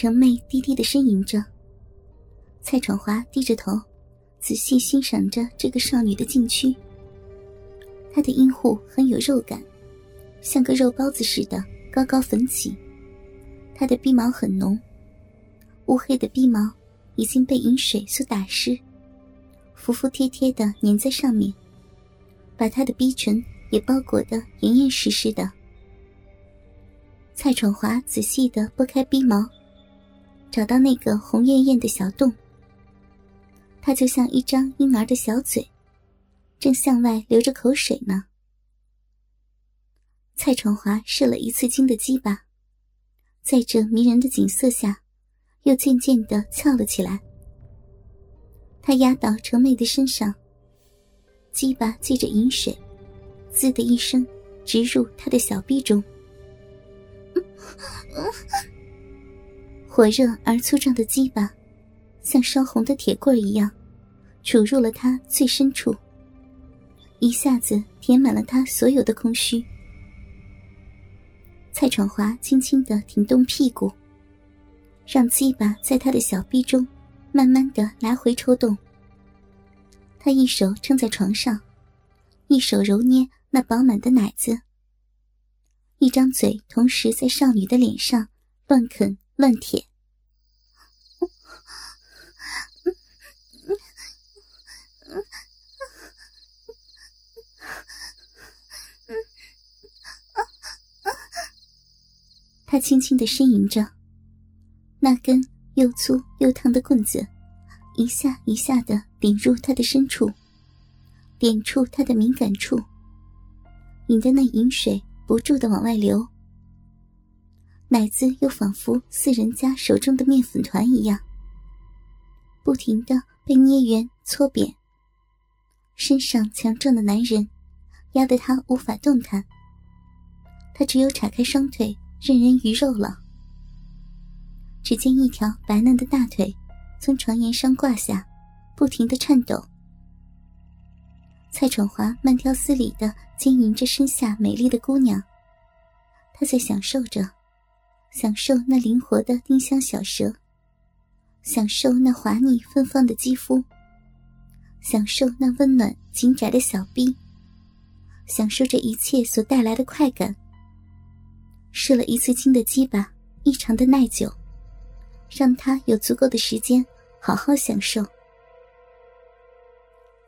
程妹低低的呻吟着，蔡闯华低着头，仔细欣赏着这个少女的禁区。她的阴户很有肉感，像个肉包子似的高高粉起。她的鼻毛很浓，乌黑的鼻毛已经被饮水所打湿，服服帖帖的粘在上面，把她的逼唇也包裹得严严实实的。蔡闯华仔细的拨开鼻毛，找到那个红艳艳的小洞。它就像一张婴儿的小嘴，正向外流着口水呢。蔡闯华射了一次精的鸡巴，在这迷人的景色下，又渐渐的翘了起来。他压到程妹的身上，鸡巴借着饮水，滋的一声，直入她的小臂中。火热而粗壮的鸡巴，像烧红的铁棍一样，杵入了他最深处，一下子填满了他所有的空虚。蔡闯华轻轻的挺动屁股，让鸡巴在他的小臂中慢慢的来回抽动。他一手撑在床上，一手揉捏那饱满的奶子。一张嘴同时在少女的脸上乱啃乱舔，他轻轻的呻吟着，那根又粗又烫的棍子一下一下的顶入他的深处，点触他的敏感处，引得那饮水。不住的往外流，奶子又仿佛似人家手中的面粉团一样，不停的被捏圆搓扁。身上强壮的男人压得他无法动弹，他只有叉开双腿任人鱼肉了。只见一条白嫩的大腿从床沿上挂下，不停的颤抖。蔡闯华慢条斯理的经营着身下美丽的姑娘，他在享受着，享受那灵活的丁香小舌，享受那滑腻芬芳的肌肤，享受那温暖紧窄的小臂，享受这一切所带来的快感。射了一次精的鸡巴异常的耐久，让他有足够的时间好好享受。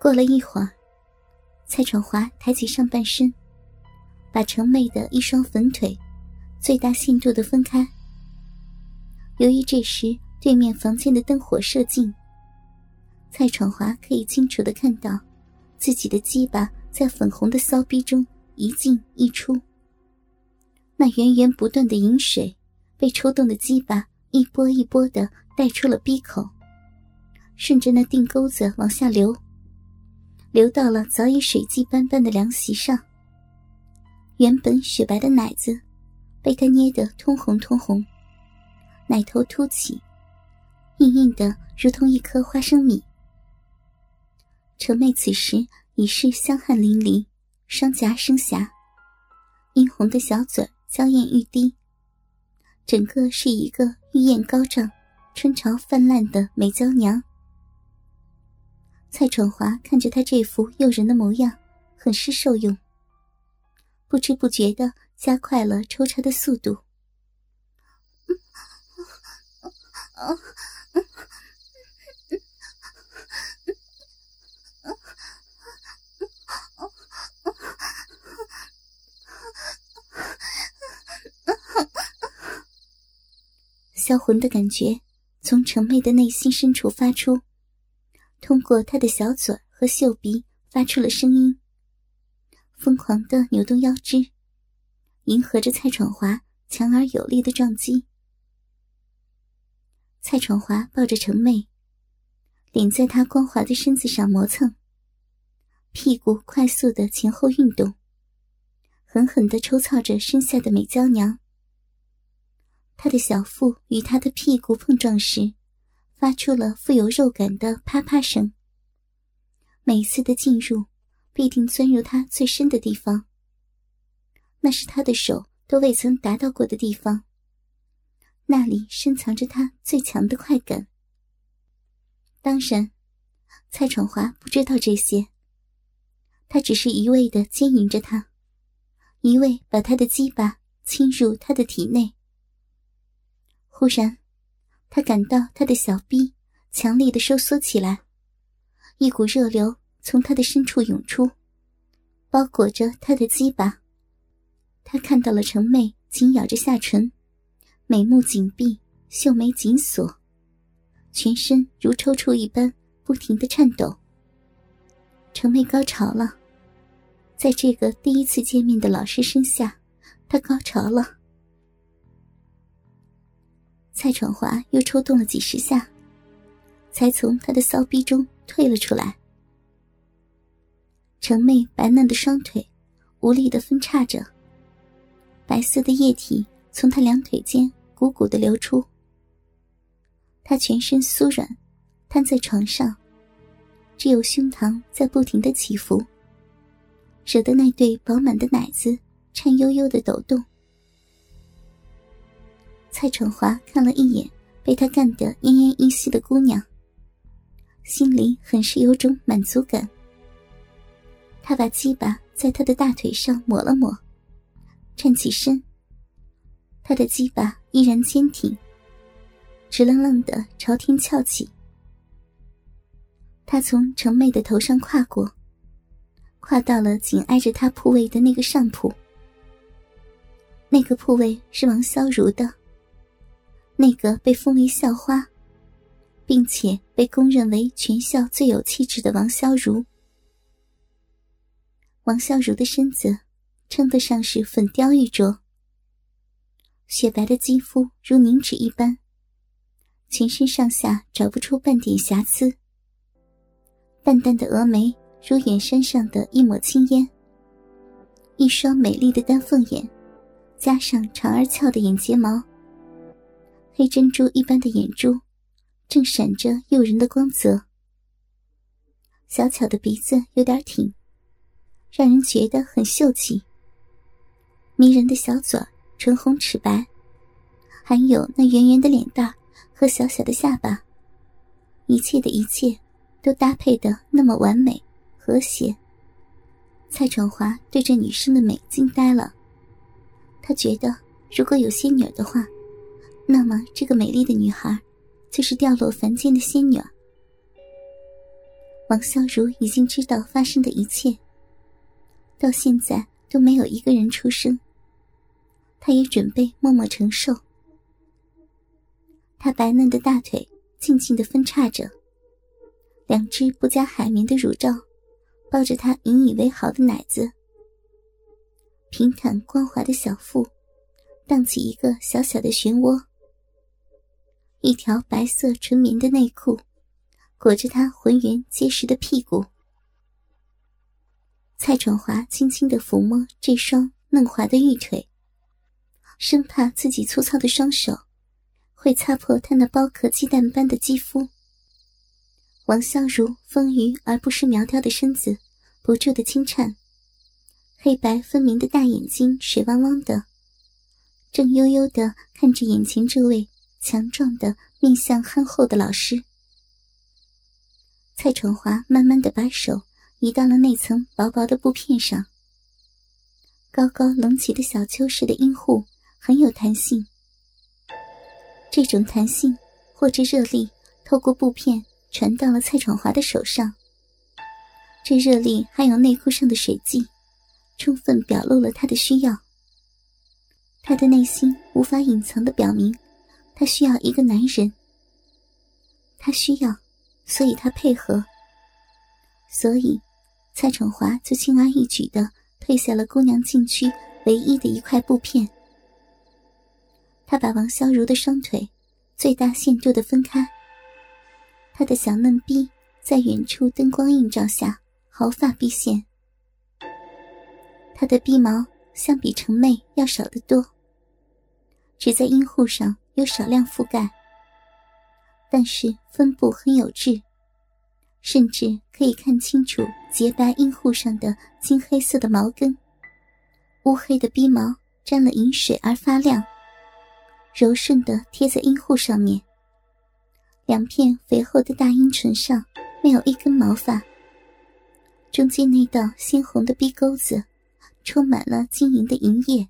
过了一会儿。蔡闯华抬起上半身，把程妹的一双粉腿最大限度的分开。由于这时对面房间的灯火射进，蔡闯华可以清楚的看到自己的鸡巴在粉红的骚逼中一进一出。那源源不断的饮水被抽动的鸡巴一波一波的带出了逼口，顺着那腚沟子往下流。流到了早已水迹斑斑的凉席上。原本雪白的奶子，被他捏得通红通红，奶头凸起，硬硬的如同一颗花生米。程妹此时已是香汗淋漓，双颊生霞，殷红的小嘴娇艳欲滴，整个是一个玉艳高涨、春潮泛滥的美娇娘。蔡闯华看着他这副诱人的模样，很是受用。不知不觉的加快了抽插的速度。销魂的感觉从程妹的内心深处发出。通过她的小嘴和秀鼻发出了声音，疯狂的扭动腰肢，迎合着蔡闯华强而有力的撞击。蔡闯华抱着程妹，脸在她光滑的身子上磨蹭，屁股快速的前后运动，狠狠的抽操着身下的美娇娘。他的小腹与他的屁股碰撞时。发出了富有肉感的啪啪声。每次的进入，必定钻入他最深的地方。那是他的手都未曾达到过的地方。那里深藏着他最强的快感。当然，蔡闯华不知道这些，他只是一味的奸淫着他，一味把他的鸡巴侵入他的体内。忽然，他感到他的小臂强力的收缩起来，一股热流从他的深处涌出，包裹着他的鸡巴。他看到了程妹紧咬着下唇，美目紧闭，秀眉紧锁，全身如抽搐一般不停的颤抖。程妹高潮了，在这个第一次见面的老师身下，她高潮了。蔡闯华又抽动了几十下，才从他的骚逼中退了出来。程妹白嫩的双腿无力的分叉着。白色的液体从他两腿间汩汩的流出。他全身酥软，瘫在床上，只有胸膛在不停的起伏，惹得那对饱满的奶子颤悠悠的抖动。蔡闯华看了一眼被他干得奄奄一息的姑娘，心里很是有种满足感。他把鸡巴在她的大腿上抹了抹。站起身，他的鸡巴依然坚挺，直愣愣的朝天翘起。他从程妹的头上跨过，跨到了紧挨着他铺位的那个上铺。那个铺位是王潇如的，那个被封为校花，并且被公认为全校最有气质的王潇如。王潇如的身子。称得上是粉雕玉琢，雪白的肌肤如凝脂一般，全身上下找不出半点瑕疵。淡淡的峨眉如远山上的一抹青烟，一双美丽的丹凤眼，加上长而翘的眼睫毛，黑珍珠一般的眼珠，正闪着诱人的光泽。小巧的鼻子有点挺，让人觉得很秀气。迷人的小嘴，唇红齿白，还有那圆圆的脸蛋和小小的下巴，一切的一切都搭配的那么完美和谐。蔡闯华对这女生的美惊呆了，他觉得如果有仙女的话，那么这个美丽的女孩就是掉落凡间的仙女。王笑如已经知道发生的一切，到现在都没有一个人出声。他也准备默默承受。他白嫩的大腿静静的分叉着，两只不加海绵的乳罩抱着他引以为豪的奶子，平坦光滑的小腹荡起一个小小的漩涡，一条白色纯棉的内裤裹着他浑圆结实的屁股。蔡闯华轻轻的抚摸这双嫩滑的玉腿。生怕自己粗糙的双手会擦破他那剥壳鸡蛋般的肌肤。王相如丰腴而不失苗条的身子不住的轻颤，黑白分明的大眼睛水汪汪的，正悠悠的看着眼前这位强壮的面相憨厚的老师。蔡闯华慢慢的把手移到了那层薄薄的布片上，高高隆起的小丘似的阴户。很有弹性，这种弹性或者热力透过布片传到了蔡闯华的手上。这热力还有内裤上的水迹，充分表露了他的需要。他的内心无法隐藏的表明，他需要一个男人。他需要，所以他配合。所以，蔡闯华就轻而易举的退下了姑娘禁区唯一的一块布片。他把王潇如的双腿最大限度的分开，他的小嫩逼在远处灯光映照下毫发毕现。他的逼毛相比程妹要少得多，只在阴户上有少量覆盖，但是分布很有致，甚至可以看清楚洁白阴户上的金黑色的毛根，乌黑的逼毛沾了银水而发亮。柔顺的贴在阴户上面。两片肥厚的大阴唇上没有一根毛发，中间那道鲜红的逼沟子充满了晶莹的银液。